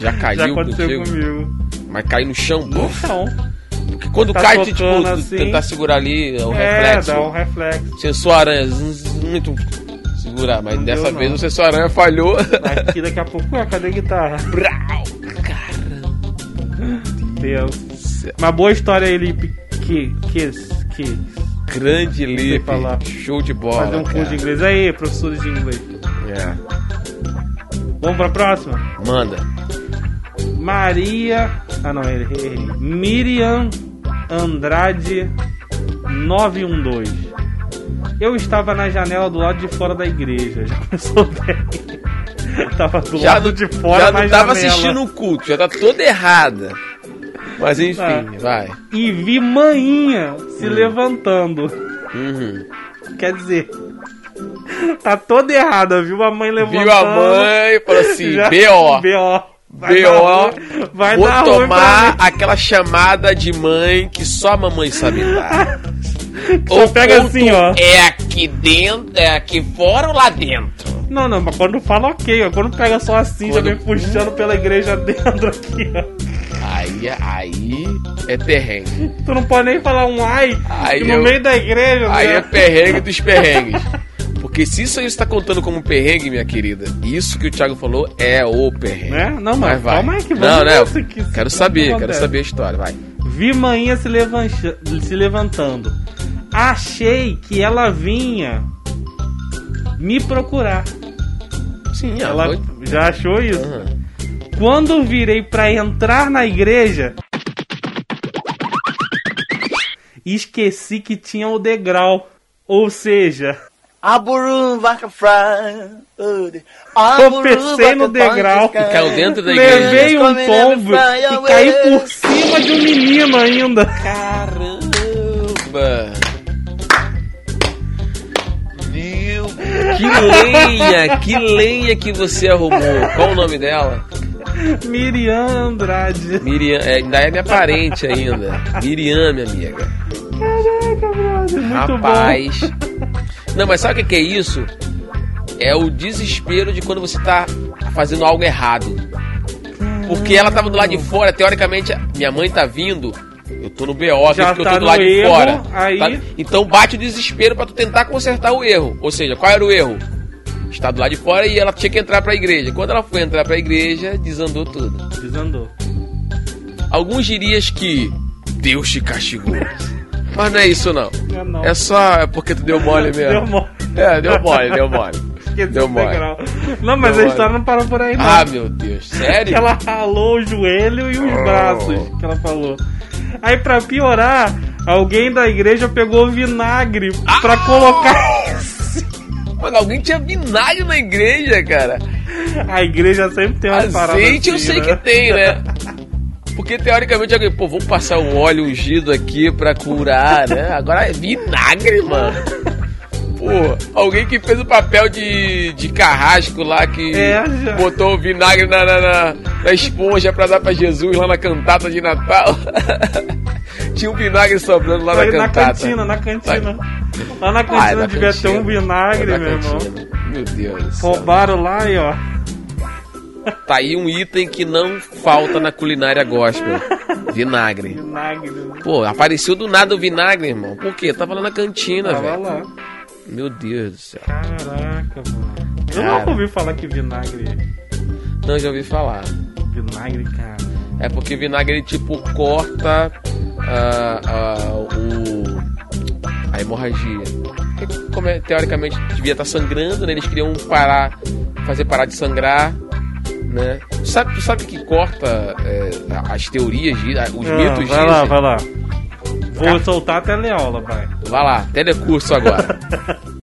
Já caiu Já aconteceu contigo? comigo. Mas cai no chão, pô. Então, Porque quando Tá cai, tu, tipo, assim. tentar segurar ali, é o é, reflexo. dá um reflexo. Sensor aranha, zum, segurar. Mas Não dessa deu, vez não. o sensor aranha falhou. Aqui daqui a pouco, ué, cadê a guitarra? Brau! Caramba! Deus. Uma boa história ele que, que, que Grande Lipe. falar. Show de bola. fazer um curso cara. de inglês. Aí, professores de inglês. É. Vamos pra próxima? Manda. Maria. Ah não, errei. errei. Miriam Andrade 912. Eu estava na janela do lado de fora da igreja. Já começou bem. <laughs> Tava do Já lado não, de fora já não tava janela. assistindo o culto, já tá toda errada. Mas enfim, vai. E vi manhinha se Hum. levantando. Uhum. Quer dizer, <laughs> tá toda errada, viu? A mãe levantando. Viu a mãe e falou assim: <laughs> B.O. B.O. B.O. Vai Vou dar tomar aquela chamada de mãe que só a mamãe sabe dar. <laughs> Só pega assim, ó. É aqui dentro, é aqui fora ou lá dentro? Não, não, mas quando fala ok, ó. Quando pega só assim, já Quando- vem puxando pela igreja dentro aqui, ó. Aí, aí é perrengue. Tu não pode nem falar um ai Aí no eu- meio da igreja, Aí né? é perrengue dos perrengues. <laughs> Porque se isso aí está contando como perrengue, minha querida, isso que o Thiago falou é o perrengue. Né? Não, mas vai. calma aí que vamos Não, não. isso aqui, isso Quero saber, quero acontece. saber a história, vai. Vi manhinha se, levancha- se levantando. Achei que ela vinha me procurar. Sim, Ela foi- já achou isso? Aham. Quando virei pra entrar na igreja, esqueci que tinha o degrau. Ou seja, tropecei no degrau, Caiu dentro da igreja. levei um tombo e caí por cima de um menino ainda. Caramba! Meu, que lenha, que lenha que você arrumou. Qual o nome dela? Miriam Andrade. Miriam, é, ainda é minha parente ainda. Miriam, minha amiga. Caraca, brother, muito Rapaz. bom. Não, mas sabe o que é isso? É o desespero de quando você tá fazendo algo errado. Porque ela tava do lado de fora, teoricamente, minha mãe tá vindo. Eu tô no BO Já porque eu tá tô do no lado de erro, fora. aí- tá? Então bate o desespero pra tu tentar consertar o erro. Ou seja, qual era o erro? Está do lado de fora e ela tinha que entrar pra igreja. Quando ela foi entrar pra igreja, desandou tudo. Desandou. Alguns dirias que Deus te castigou. Mas não é isso não. Não, não. É só é porque tu deu mole <laughs> mesmo. Deu mole. É, deu mole, deu mole. Esqueci Deu mole. Não, mas Deu a história mole. não parou por aí, não. Ah, meu Deus, sério? que <laughs> ela ralou o joelho e os Oh. braços, que ela falou. Aí, pra piorar, alguém da igreja pegou vinagre pra Ah! colocar. <laughs> Mano, alguém tinha vinagre na igreja, cara. A igreja sempre tem umas paradas Azeite eu assim, sei né? que tem, né? Porque teoricamente alguém, pô, vamos passar um óleo ungido aqui pra curar, né? Agora é vinagre, mano. Pô, alguém que fez o papel de, de carrasco lá, que É, botou o vinagre na, na, na- na esponja pra dar pra Jesus lá na cantata de Natal. <laughs> Tinha um vinagre sobrando lá na na cantata. cantina, na cantina. Lá na Ah, é cantina devia ter um cantina. vinagre, É meu irmão. cantina. Meu Deus. Roubaram lá e ó. Tá aí um item que não falta na culinária gospel. Vinagre. Vinagre. Pô, apareceu do nada o vinagre, irmão. Por quê? Tava lá na cantina, Tava velho. lá. Meu Deus do céu. Caraca, mano. Eu Cara. nunca ouvi falar que vinagre. Não, já ouvi falar. Vinagre, cara. É porque vinagre, ele, tipo, corta ah, ah, o, a hemorragia. Porque, como é, teoricamente devia estar sangrando, né? Eles queriam parar, fazer parar de sangrar, né? Sabe, tu sabe que corta é, as teorias, de- os Ah, mitos vai lá, vai lá. Vou soltar a teleaula, vai. Vai lá, telecurso agora. <laughs>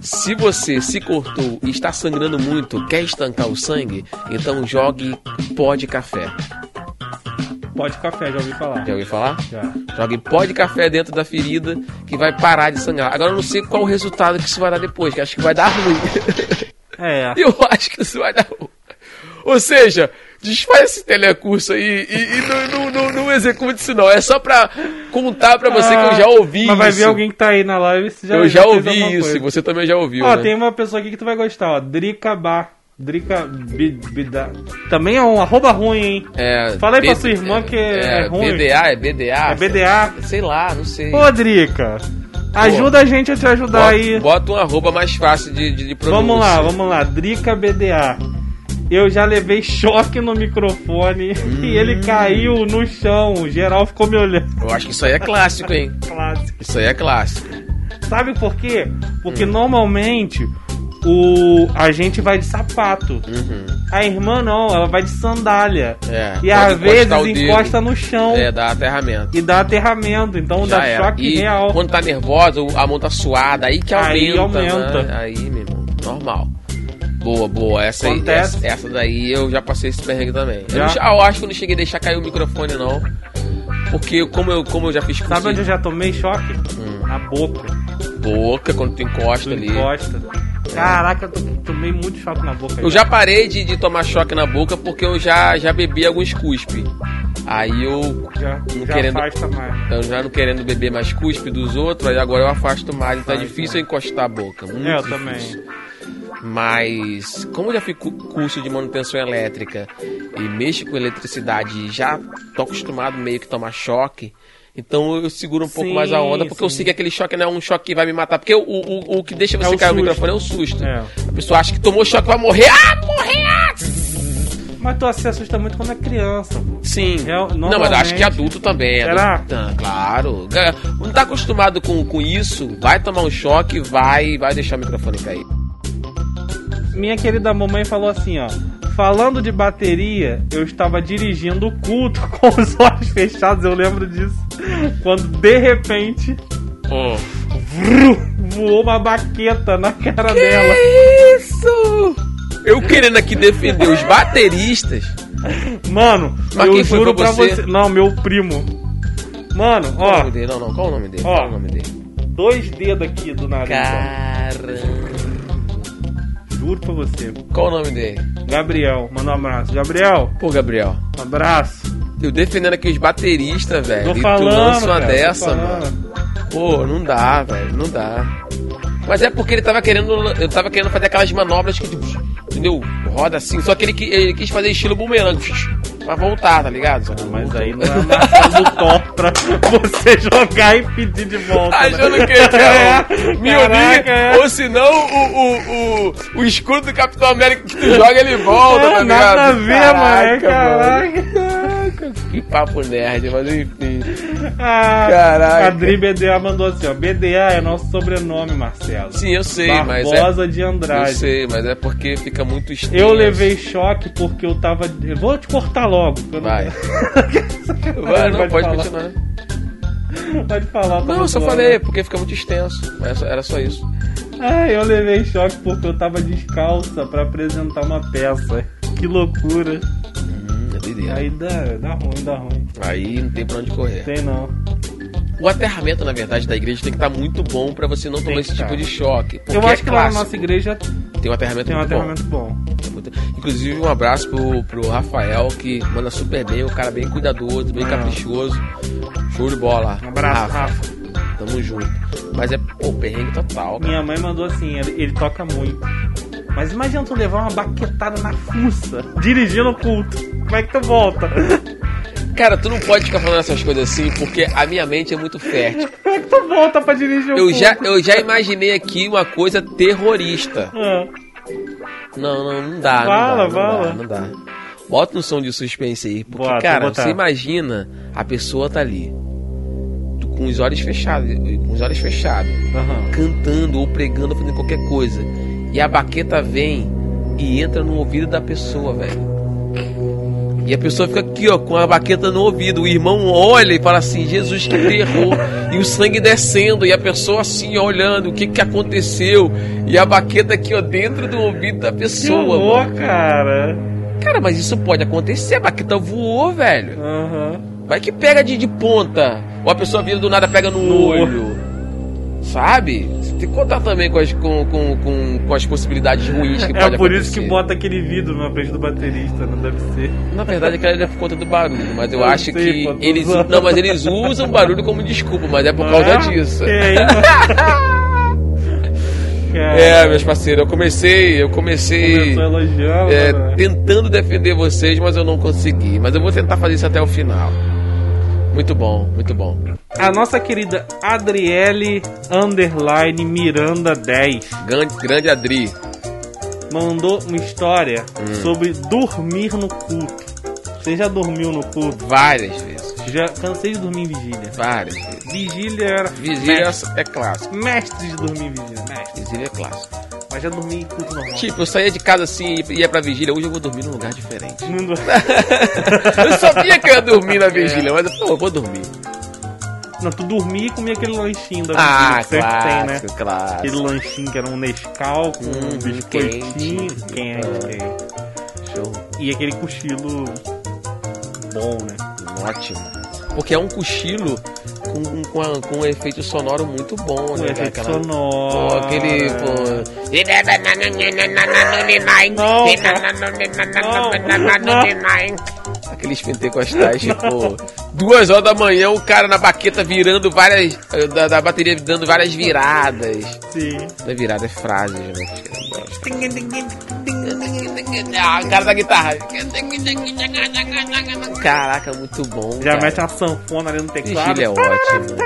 Se você se cortou e está sangrando muito, quer estancar o sangue, então jogue pó de café. Pó de café, já ouvi falar. Já ouviu falar? Já. Jogue pó de café dentro da ferida que vai parar de sangrar. Agora eu não sei qual o resultado que isso vai dar depois, que acho que vai dar ruim. <laughs> É. <laughs> Eu acho que isso vai dar ruim. Ou seja, desfaz esse telecurso aí e, e não, não, não, não execute isso não. É só pra contar pra você que eu já ouvi Mas vai isso. ver alguém que tá aí na live se já eu já fez ouvi isso coisa. e você também já ouviu, Ó, né? tem uma pessoa aqui que tu vai gostar, ó. Drica Bar. Drica Bi- Bida. Também é um arroba ruim, hein? É, Fala aí pra B- sua irmã que é ruim. BDA, é BDA? É BDA. Sei lá, não sei. Ô, Drica. Ajuda a gente a te ajudar bota, aí. bota um arroba mais fácil de, de, de. Vamos lá, vamos lá. Drica BDA. Eu já levei choque no microfone Hum. <laughs> e ele caiu no chão. O geral ficou me olhando. Eu acho que isso aí é clássico, hein? <laughs> Clássico. Isso aí é clássico. Sabe por quê? Porque Hum. normalmente o a gente vai de sapato. Uhum. A irmã não, ela vai de sandália. É, E às vezes encosta no chão É, dá aterramento. e dá aterramento. Então Já dá era. choque e real. quando tá nervosa, a mão tá suada, aí que aumenta. Aí aumenta. né? Aí, meu irmão, normal. Boa, boa. Essa, aí, essa, essa daí eu já passei esse perrengue também. Eu, não eu acho que eu não cheguei a deixar cair o microfone, não. Porque como eu, como eu já fiz Sabe onde eu já tomei choque? Hum. Na boca. boca, quando tu encosta Tu ali. encosta. Caraca, eu to- tomei muito choque na boca. Eu já parei de, de tomar choque na boca porque eu já, já bebi alguns cuspe. Aí eu, Já, não já querendo- afasta mais. eu já não querendo beber mais cuspe dos outros, aí agora eu afasto mais, então é Faz, difícil eu encostar a boca. Muito É, eu difícil. também. Mas, como eu já fiz cu- curso de manutenção elétrica e mexo com eletricidade e já tô acostumado meio que tomar choque, então eu seguro um pouco Sim, mais a onda, porque eu sim. sei que aquele choque não é um choque que vai me matar. Porque o, o, o que deixa você É cair o susto. microfone é o susto. É. A pessoa acha que tomou choque vai morrer. Ah, morrer! ah! Mas tu se assusta muito quando é criança. Sim. Real- Não, mas eu acho que adulto também. é Será? adulto- Ah, claro. Não tá acostumado com, com isso, vai tomar um choque, vai, vai deixar o microfone cair. Minha querida mamãe falou assim, ó. Falando de bateria, eu estava dirigindo o culto <laughs> com os olhos fechados, eu lembro disso. Quando de repente Oh. vru, voou uma baqueta na cara dela. isso? Eu querendo aqui defender os bateristas. Mano, Mas eu quem foi juro pra pra você? você. Não, meu primo. Mano, Qual o ó, nome dele? Não, não, qual o nome dele? Ó. Qual o nome dele? dois dedos aqui do nariz. ó. Juro pra você. Qual o nome dele? Gabriel, manda um abraço. Gabriel, Pô, Gabriel. um abraço. Eu defendendo aqui os bateristas, velho. E tu falando, lança uma cara, dessa, mano. Pô, não dá, velho. Não dá. Mas é porque ele tava querendo. Eu tava querendo fazer aquelas manobras que, tipo, entendeu? Roda assim. Só que ele, ele quis fazer estilo bumerangue. Pra voltar, tá ligado? Só que Mas aí não é do Thor pra você jogar e pedir de volta. né? Achando que é o Mjolnir, Caraca, é. ou senão o, o, o, o escudo do Capitão América que tu joga ele volta, tá É, ligado? nada a ver, mano. Caraca. Caraca. Que papo nerd, mas enfim. <laughs> Ah, Caraca. A Dri BDA mandou assim, ó. BDA é nosso sobrenome, Marcelo. Sim, eu sei, mas é. Barbosa de Eu Andrade. sei, mas é porque fica muito extenso. Eu levei choque porque eu tava. Eu vou te cortar logo. eu não- Vai. <laughs> Vai, não, pode falar. continuar. Pode falar. tá Não, eu só falei, porque fica muito extenso. Era só- Era só isso. Ah, eu levei choque porque eu tava descalça pra apresentar uma peça. Que loucura. Doideira. Aí dá, dá ruim, dá ruim. Aí não tem pra onde correr. Tem não. O aterramento, na verdade, da igreja tem que estar muito bom pra você não Tem tomar esse tipo tá. de choque. Eu acho é que lá na nossa igreja Tem um aterramento tem um muito aterramento bom. bom. Muito- Inclusive, um abraço pro, pro Rafael, que manda super bem, um cara bem cuidadoso, bem Ah. caprichoso. Show de bola. Um abraço, Rafa. Tamo junto. Mas é, pô, perrengue total, cara. Minha mãe mandou assim, ele, ele toca muito. Mas imagina tu levar uma baquetada na fuça, dirigindo o culto. Como é que tu volta? Cara, tu não pode ficar falando essas coisas assim, porque a minha mente é muito fértil. <laughs> Como é que tu volta pra dirigir o Eu culto? já, eu já imaginei aqui uma coisa terrorista. Ah, Não, não, não dá. Fala, não dá, não fala. dá, não dá. Bota um som de suspense aí. Porque, Bota, cara, você imagina a pessoa tá ali. Com os olhos fechados, com os olhos fechados, aham. cantando ou pregando, fazendo qualquer coisa. E a baqueta vem e entra no ouvido da pessoa, velho. E a pessoa fica aqui, ó, com a baqueta no ouvido. O irmão olha e fala assim: Jesus, que terror. E o sangue descendo. E a pessoa assim, ó, olhando o que que aconteceu. E a baqueta aqui, ó, dentro do ouvido da Que pessoa. horror, mano. cara. Cara, mas isso pode acontecer. A baqueta voou, velho. Aham. Vai que pega de, de ponta. Ou a pessoa vira do nada pega no, No olho. Sabe? Você tem que contar também com as, com, com, com, com as possibilidades ruins que É pode por isso que acontecer. bota aquele vidro na frente do baterista, não deve ser. Na verdade, aquela é por conta do barulho, mas eu, Eu acho sei, que pô, eles. Não, mas eles usam barulho como desculpa, mas é por causa Ah, disso. <laughs> Cara, É, meus parceiros, eu comecei, eu comecei é, né? tentando defender vocês, mas eu não consegui. Mas eu vou tentar fazer isso até o final. Muito bom, muito bom. A nossa querida Adriele Underline Miranda 10 Grande, grande Adri. mandou uma história Hum. sobre dormir no culto. Você já dormiu no culto? Várias vezes. Já cansei de dormir em vigília. Várias vezes. Vigília era Vigília mestre, é clássico. mestre de dormir em vigília, mestre. Vigília é clássico. Mas já dormi em culto normal. Tipo, eu saía de casa assim e ia pra vigília. Hoje eu vou dormir num lugar diferente. <laughs> Eu sabia que eu ia dormir na vigília, mas pô, eu vou dormir. Não, tu dormia e comia aquele lanchinho da Ah, vigília que sempre tem, né? clássico. Aquele lanchinho que era um Nescau com Hum, um biscoitinho quente. quente, Ah. quente. Show. E aquele cochilo bom, né? Ótimo. Porque é um cochilo com, com, com um efeito sonoro muito bom, né? efeito Aquela- sonoro. Pô, aquele. Pô... Aqueles pentecostais, tipo, duas horas da manhã, o cara na baqueta virando várias. Da, da bateria dando várias viradas. Sim. Não é virada, é frase, né? <laughs> Ah, o cara da guitarra. Caraca, muito bom. Já cara. mete uma sanfona ali no teclado. Vigília é ótimo.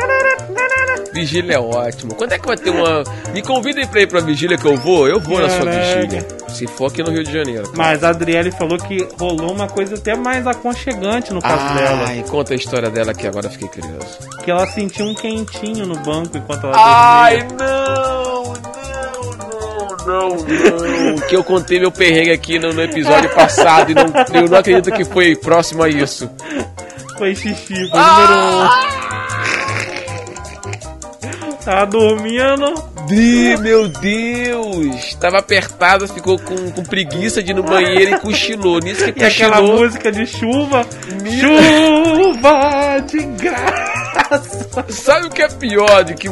Vigília é ótimo. Quando é que vai ter uma. Me convidem pra ir pra vigília que eu vou? Eu vou na sua Caraca. vigília. Se for aqui no Rio de Janeiro. Mas a Adriele falou que rolou uma coisa até mais aconchegante no caso dela. Ai, conta a história dela que agora fiquei curioso. Que ela sentiu um quentinho no banco enquanto ela Ai, dormia. não, não, não, não. Que eu contei meu perrengue aqui no, no episódio passado e não, eu não acredito que foi próximo a isso. Foi xixi, foi o número um. Tava dormindo. Di, meu Deus! Tava apertada, ficou com, com preguiça de ir no banheiro e cochilou. Nisso que <laughs> E aquela cochilou. música de chuva. Meu- Chuva de graça. Sabe o que é pior do que.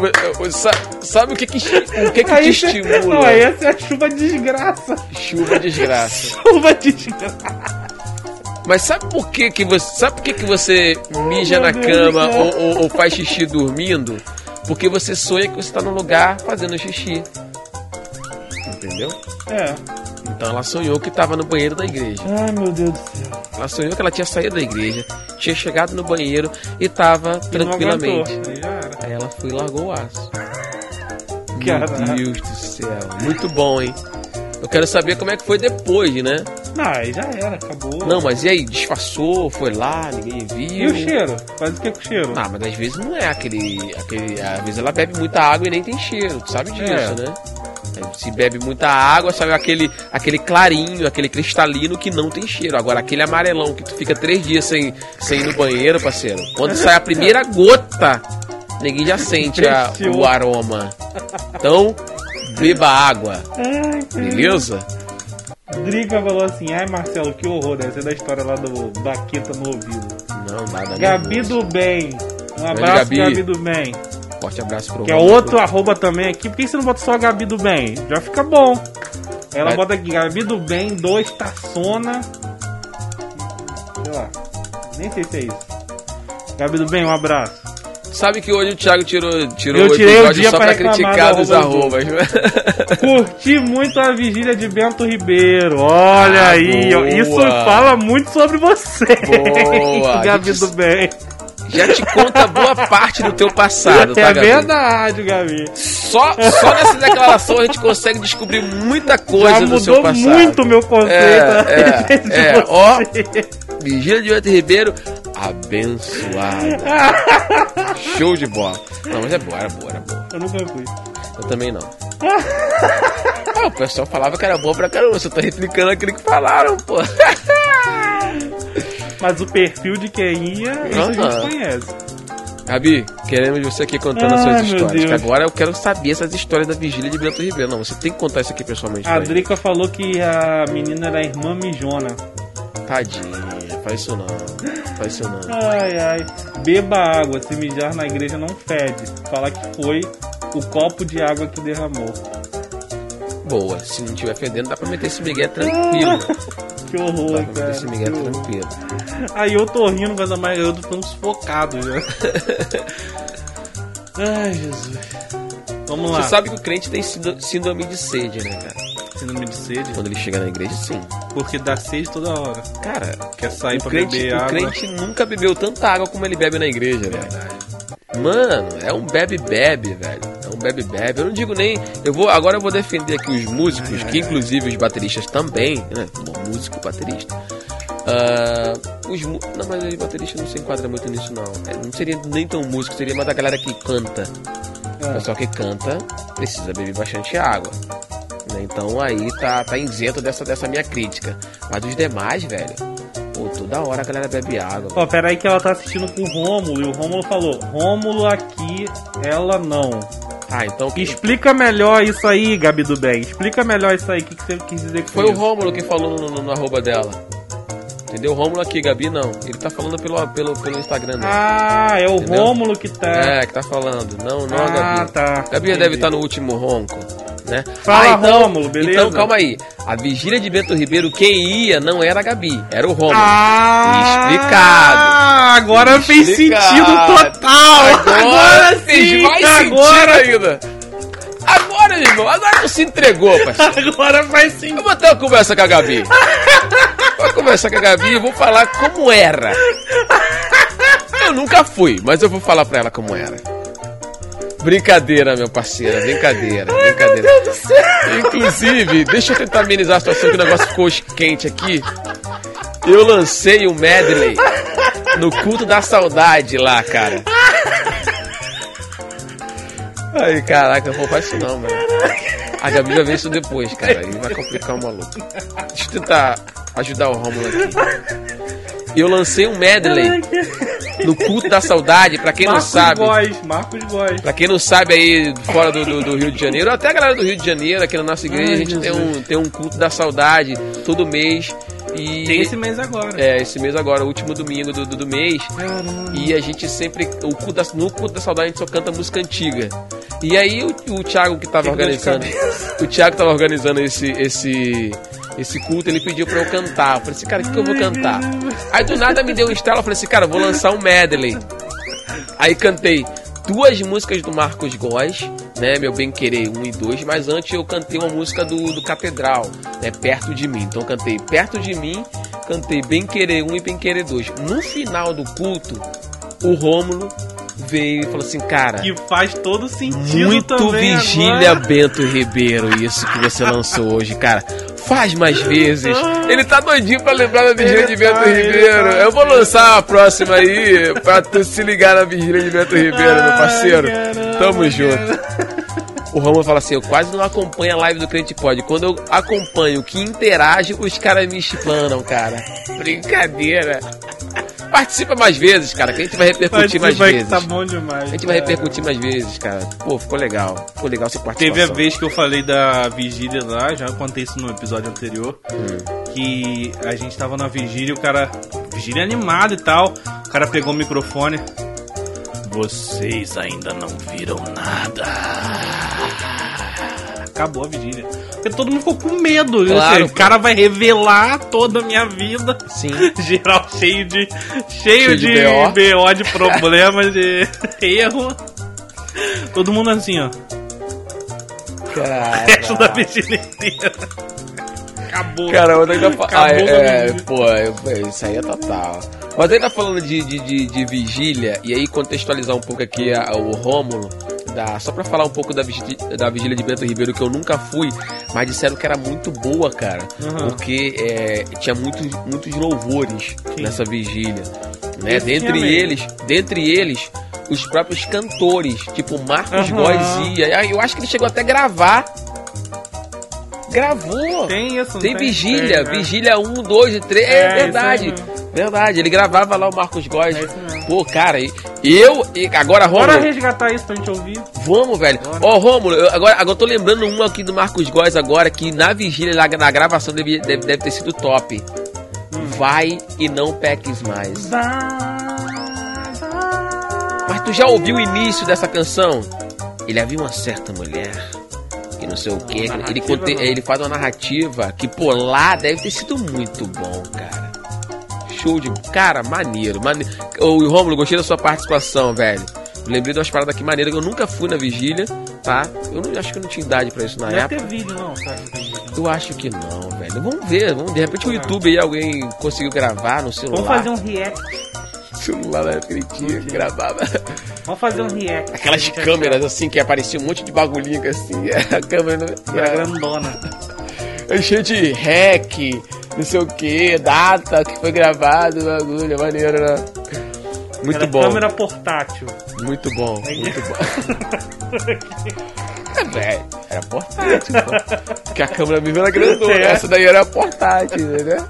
sa- Sabe o que, que, esti- o que, que te cê- Não, estimula? essa é a chuva de desgraça. Chuva desgraça. <laughs> Chuva de desgraça. Mas sabe por que, que você. Sabe por que, que você mija meu na Deus cama céu. ou, ou- ou faz xixi dormindo? Porque você sonha que você tá num lugar fazendo xixi. Entendeu? É. Então ela sonhou que tava no banheiro da igreja. Ai, meu Deus do céu. Ela sonhou que ela tinha saído da igreja, tinha chegado no banheiro e tava E não tranquilamente. Aí ela foi e largou o aço. Caraca. Meu Deus do céu. Muito bom, hein? Eu quero saber como é que foi depois, né? Não, aí já era, acabou. Não, mas e aí? Disfarçou, foi lá, ninguém viu. E o cheiro? Faz o que com o cheiro? Ah, mas às vezes não é aquele, aquele. Às vezes ela bebe muita água e nem tem cheiro, tu sabe disso, É. né? Se bebe muita água, sabe aquele, aquele clarinho, aquele cristalino que não tem cheiro. Agora, aquele amarelão que tu fica três dias sem, sem ir no banheiro, parceiro. Quando <laughs> sai a primeira gota, ninguém já sente a- o aroma. Então, beba água, Ai, beleza? Drica falou assim: ai Marcelo, que horror, deve ser da história lá do Baqueta no ouvido. Não, nada. Gabi do Bem. Um abraço, Gabi. Gabi. do Bem. Forte abraço pro Que é outro arroba também aqui. Por que você não bota só a Gabi do Bem? Já fica bom. Ela Vai. bota aqui, Gabi do Bem, 2, Taçona. Sei lá. Nem sei se é isso. Gabi do Bem, um abraço. Sabe que hoje o Thiago tirou, tirou Eu o episódio dia só pra criticar arroba arrobas. <laughs> Curti muito a vigília de Bento Ribeiro. Olha Ah, aí, boa. isso fala muito sobre você. Boa. <laughs> Gabi Gente, do Bem. Já te conta boa parte do teu passado, <laughs> tá, é Gabi? verdade, Gabi. Só, só nessa declaração a gente consegue descobrir muita coisa Já do seu mudou passado. muito o meu conceito. É, é, é, ó. Vigília de Bento Ribeiro, abençoada. <laughs> Show de bola. Não, mas é boa, era boa, era boa. Eu nunca fui. Eu também não. <laughs> Ah, o pessoal falava que era boa pra caramba. Você tá replicando aquilo que falaram, pô. <laughs> Mas o perfil de quem ia, isso a gente conhece. Gabi, queremos você aqui contando as Ai, suas histórias. Agora eu quero saber essas histórias da vigília de Bento Ribeiro. Não, você tem que contar isso aqui pessoalmente. A. Drica falou que a menina era a irmã mijona. Tadinha, faz isso não. Faz isso não. Ai, ai. Beba água, se mijar na igreja não fede. Fala que foi o copo de água que derramou. Boa, se não tiver fedendo, dá pra meter esse migué tranquilo. <laughs> Que Dá horror, pra meter cara. esse migué que horror. tranquilo. Aí eu tô rindo, mas a maioria eu tô tão sufocado já. <laughs> Ai, Jesus. Vamos lá. Você sabe que o crente tem síndrome de sede, né, cara? Síndrome de sede? Quando ele chega na igreja, sim. Porque dá sede toda hora. Cara, Quer sair o pra crente, beber o água. crente nunca bebeu tanta água como ele bebe na igreja, velho. Verdade. Mano, é um bebe-bebe, velho. É um bebe-bebe. Eu não digo nem. Eu vou, agora eu vou defender aqui os músicos, que inclusive os bateristas também, né? Bom, músico, baterista. Ah, os, não, mas os bateristas não se enquadram muito nisso, não. É, não seria nem tão músico, seria mais da galera que canta. O É. pessoal que canta precisa beber bastante água. Né? Então aí tá, tá isento dessa, dessa minha crítica. Mas os demais, velho, pô, toda hora a galera bebe água. Ó, pera aí que ela tá assistindo com o Rômulo e o Rômulo falou: Rômulo aqui, ela não. Ah, então Explica melhor isso aí, Gabi do Bem. Explica melhor isso aí. O que, que você quis dizer com Foi o isso? Rômulo que falou no, no, no arroba dela. Entendeu? O Rômulo aqui, Gabi não. Ele tá falando pelo, pelo, pelo Instagram dele. Ah, é o Entendeu? Rômulo que tá. É, que tá falando. Não, não a ah, Gabi. tá. Gabi Entendi. deve estar no último ronco, né? Fala, então, Rômulo, beleza? Então, calma aí. A vigília de Bento Ribeiro, quem ia não era a Gabi, era o Rômulo. Ah, Explicado. Agora fez Explicado. sentido total. Agora, fez sim, mais agora, sentido ainda. Agora, meu irmão, agora tu se entregou, parceiro. agora faz sentido. Eu vou ter uma conversa com a Gabi. Vou conversar com a Gabi e vou falar como era. Eu nunca fui, mas eu vou falar pra ela como era. Brincadeira, meu parceiro, brincadeira, brincadeira. Inclusive, deixa eu tentar amenizar a situação que o negócio ficou quente aqui. Eu lancei um medley no culto da saudade lá, cara. Ai, caraca, não faz isso não, mano. A Gabi vai ver isso depois, cara. Aí vai complicar o maluco. Deixa eu tentar ajudar o Romulo aqui. Eu lancei um medley no culto da saudade, pra quem não Marcos sabe. Góes, Marcos Góes. Pra quem não sabe aí, fora do, do- do Rio de Janeiro, até a galera do Rio de Janeiro, aqui na nossa igreja, Ai, a gente tem um, tem um culto da saudade todo mês. E Tem esse mês agora. é, esse mês agora, o último domingo do, do, do mês. Caramba. E a gente sempre. O culto da, no culto da saudade a gente só canta música antiga. E aí o, o Thiago que tava organizando. O Thiago que tava organizando esse. esse esse culto, ele pediu pra eu cantar. Eu falei assim, cara, o que, que eu vou cantar? Aí do nada me deu um estalo, eu falei assim, cara, vou lançar um medley. Aí cantei duas músicas do Marcos Góes, né? Meu Bem Querer 1 e 2, mas antes eu cantei uma música do, do Catedral, né? Perto de mim. Então eu cantei Perto de mim, cantei Bem Querer 1 e Bem Querer 2. No final do culto, o Rômulo veio e falou assim, cara. Que faz todo sentido Muito Vigília agora. Bento Ribeiro, isso que você lançou hoje, cara. Faz mais vezes. Ele tá doidinho pra lembrar da Vigília de Bento tá, Ribeiro. tá. Eu vou lançar a próxima aí pra tu se ligar na Vigília de Bento Ribeiro, meu parceiro. Tamo junto. O Romulo fala assim: eu quase não acompanho a live do Crente Pod. Quando eu acompanho que interage, os caras me explanam, cara. Brincadeira. Participa mais vezes, cara, que a gente vai repercutir mais aí vezes. tá bom demais. A gente vai repercutir mais vezes, cara. Pô, ficou legal. Ficou legal essa participação. Teve a vez que eu falei da vigília lá, já contei isso no episódio anterior, Hum. que a gente tava na vigília, o cara. Vigília animada e tal. O cara pegou o microfone. Vocês ainda não viram nada. Acabou a vigília. Porque todo mundo ficou com medo. Claro, Assim, o cara vai revelar toda a minha vida. Sim. <laughs> Geral cheio de. Cheio, Cheio de de, BO. BO, de problemas, de <laughs> erro. Todo mundo assim, ó. resto da vigília inteira. Acabou. Cara, eu ainda fa... ah, Acabou é, com a pô, eu- isso aí é total. Mas ainda falando de, de, de, de vigília, e aí contextualizar um pouco aqui a- o Rômulo, da, só pra falar um pouco da, vigi- da vigília de Bento Ribeiro, que eu nunca fui, mas disseram que era muito boa, cara. Uhum. Porque é, tinha muitos, muitos louvores Sim. nessa vigília. Né? Isso Dentre eles, dentre eles, os próprios cantores, tipo Marcos Aham. Góes ia. Ah, Eu acho que ele chegou até a gravar. Gravou. Tem isso, não Tem vigília, Tem, é. vigília 1, 2 e 3, é, É, verdade. Verdade, ele gravava lá o Marcos Góes. É. Pô, cara, e- eu. E agora, Bora Rômulo. resgatar isso pra gente ouvir. Vamos, velho. Ó, Rômulo, eu- agora, agora eu tô lembrando um aqui do Marcos Góes agora, que na vigília, lá, na gravação, deve, deve, deve ter sido top. Vai e não peques mais. Mas tu já ouviu o início dessa canção? Ele havia uma certa mulher que não sei o que. Ele, não. ele faz uma narrativa que, pô, lá deve ter sido muito bom, cara. Show de. Cara, maneiro. maneiro. Ô, Rômulo, gostei da sua participação, velho. Lembrei de umas paradas aqui maneiras que eu nunca fui na vigília, tá? Eu não, acho que eu não tinha idade pra isso na Deve época. ter vídeo, não, não. Eu acho que não, velho. Vamos ver, vamos. De repente o YouTube aí alguém conseguiu gravar no celular. Vamos fazer um react. <laughs> celular naquele dia, gravava. Vamos fazer um react. Aquelas câmeras assim que aparecia um monte de bagulhinho assim, <laughs> a câmera não Era grandona. <laughs> é cheio de hack, não sei o que, data que foi gravado, bagulho, maneiro, né? Muito Era bom, câmera portátil. muito bom, muito bom. <laughs> É, velho, era portátil, pô. Porque a câmera mesmo era grandona, É. essa daí era portátil, né?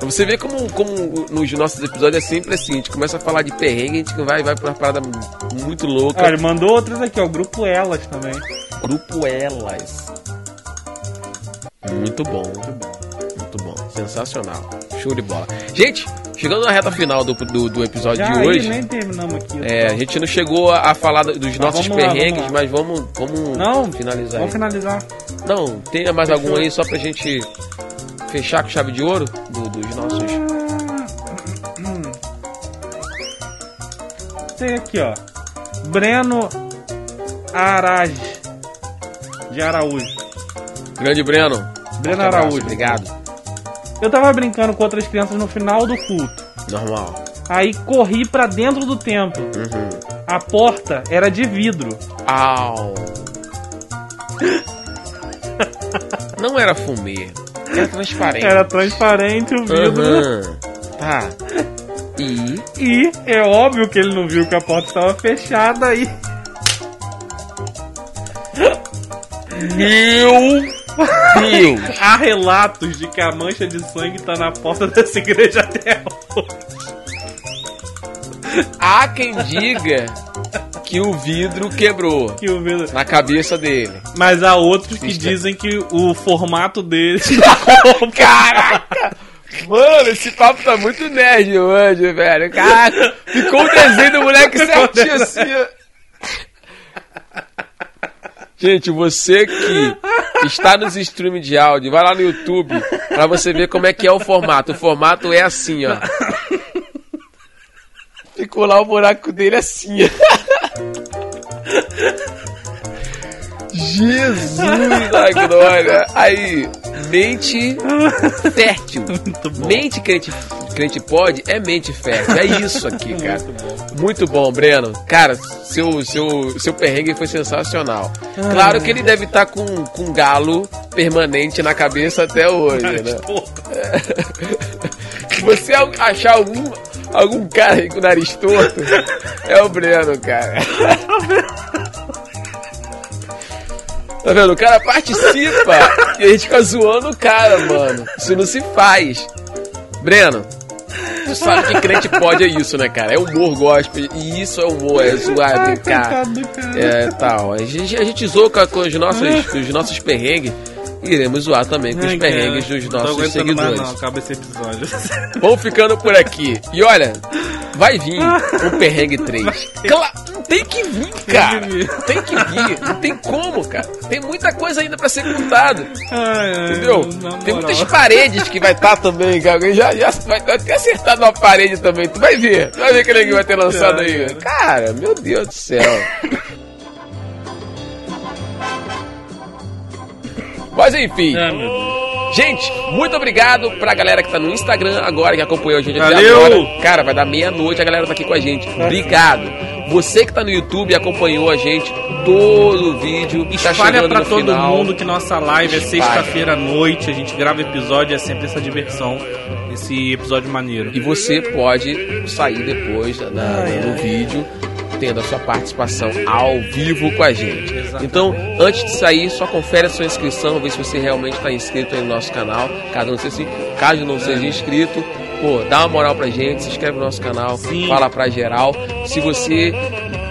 Você vê como, como nos nossos episódios é sempre assim, a gente começa a falar de perrengue, a gente vai, vai pra uma parada muito louca. Ah, ele mandou outras aqui, ó. O grupo Elas também. Grupo Elas. Muito bom. Muito bom. Sensacional. Show de bola. Gente, chegando na reta final do, do, do episódio Já de aí, hoje. nem terminamos aqui. É, a gente não chegou a, a falar dos nossos vamos lá, perrengues, vamos lá. mas vamos, vamos Não, finalizar Vamos aí. finalizar. Não, tem mais Fechou. algum aí só pra gente fechar com chave de ouro do- dos nossos. Tem aqui, ó. Breno Araj. De Araújo. Grande Breno. Breno Araújo. Obrigado. Eu tava brincando com outras crianças no final do culto. Normal. Aí corri pra dentro do templo. Uhum. A porta era de vidro. Au. Não era fumê. Era transparente. Era transparente o vidro. Aham. Tá. E. E é óbvio que ele não viu que a porta estava fechada aí. Meu Deus! Há relatos de que a mancha de sangue tá na porta dessa igreja até hoje. Há quem diga que o vidro quebrou Que o vidro- na cabeça dele. Mas há outros que dizem que o formato dele. <laughs> Caraca! Mano, esse papo tá muito nerd hoje, velho. Caraca, ficou o desenho do moleque certinho assim. Gente, você que está nos streams de áudio, vai lá no YouTube pra você ver como é que é o formato. O formato é assim, ó. Ficou lá o buraco dele assim. Jesus da glória. Aí, mente fértil. <laughs> Muito bom. Mente crente, crente pode é mente fértil. É isso aqui, cara. Muito bom, Breno. Cara, seu, seu, seu perrengue foi sensacional. Claro que ele deve estar com, com um galo permanente na cabeça até hoje, né? <laughs> Se você achar algum, algum cara com o nariz torto, é o Breno, cara. <laughs> Tá vendo? O cara participa e a gente fica zoando o cara, mano. Isso não se faz. Breno, tu sabe que crente pode é isso, né, cara? É humor gospel. E isso é humor, é zoar, é brincar. É tal. A gente, a gente zoa com, com os, nossos, com os nossos perrengues. Iremos zoar também com os perrengues cara, dos nossos seguidores. Mais não, acaba esse episódio. <laughs> Vamos ficando por aqui. E olha, vai vir um perrengue <laughs> 3. Claro, tem que vir, cara. que vir. Tem que vir. Não tem como, cara. Tem muita coisa ainda pra ser contada. Entendeu? Tem muitas paredes que vai estar também, cara. Já, já vai, ter acertado uma parede também. Tu vai ver. Tu vai ver que ninguém vai ter lançado aí. Cara, meu Deus do céu. Mas enfim. Ah, meu Deus. Gente, muito obrigado pra galera que tá no Instagram agora, que acompanhou a gente até Valeu! agora. Cara, vai dar meia-noite, a galera tá aqui com a gente. Obrigado. Você que tá no YouTube e acompanhou a gente todo o vídeo. Tá Espalha chegando pra no todo final. mundo que nossa live é Espalha. sexta-feira à noite. A gente grava episódio, é sempre essa diversão. Esse episódio maneiro. E você pode sair depois na- Ai, no ai. vídeo tendo a sua participação ao vivo com a gente. Exatamente. Então, antes de sair, só confere a sua inscrição, vê se você realmente está inscrito aí no nosso canal. Caso não seja, caso não seja inscrito, pô, dá uma moral pra gente, se inscreve no nosso canal, Sim. fala pra geral. Se você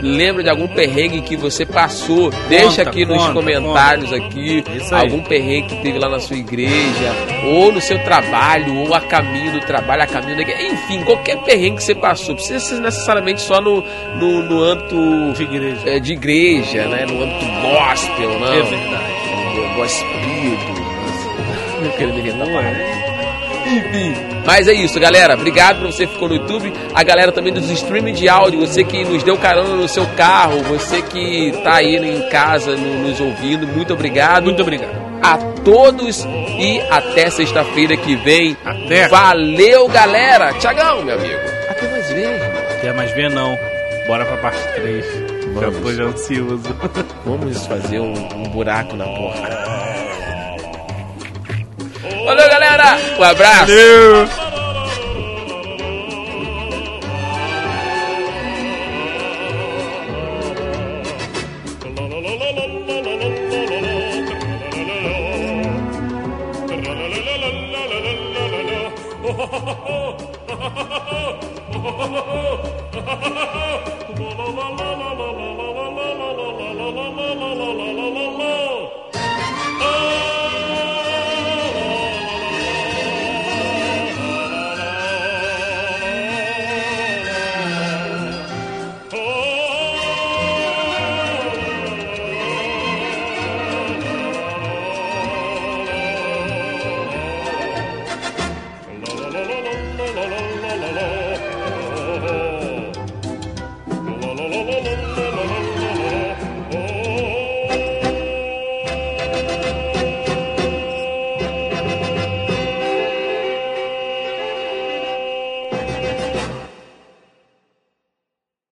lembra de algum perrengue que você passou, deixa aqui nos conta, comentários aqui Isso aí. algum perrengue que teve lá na sua igreja, ou no seu trabalho, ou a caminho do trabalho, a caminho da igreja, enfim, qualquer perrengue que você passou, precisa ser necessariamente só no, no, no âmbito De igreja. é, de igreja, né? No âmbito gospel, não. É verdade. Gospido. Não quero me inventar. Enfim, mas é isso, galera. Obrigado por você que ficou no YouTube. A galera também dos streaming de áudio, você que nos deu carona no seu carro, você que tá aí em casa no- nos ouvindo, muito obrigado. Muito obrigado. a todos e até sexta-feira que vem. Até. Valeu, galera. Tchagão, meu amigo. Até mais vezes. Quer mais ver não? Bora pra parte 3. Já Vamos. tô já ansioso. Vamos fazer um, um buraco na porta. Valeu, galera. Um abraço. Valeu!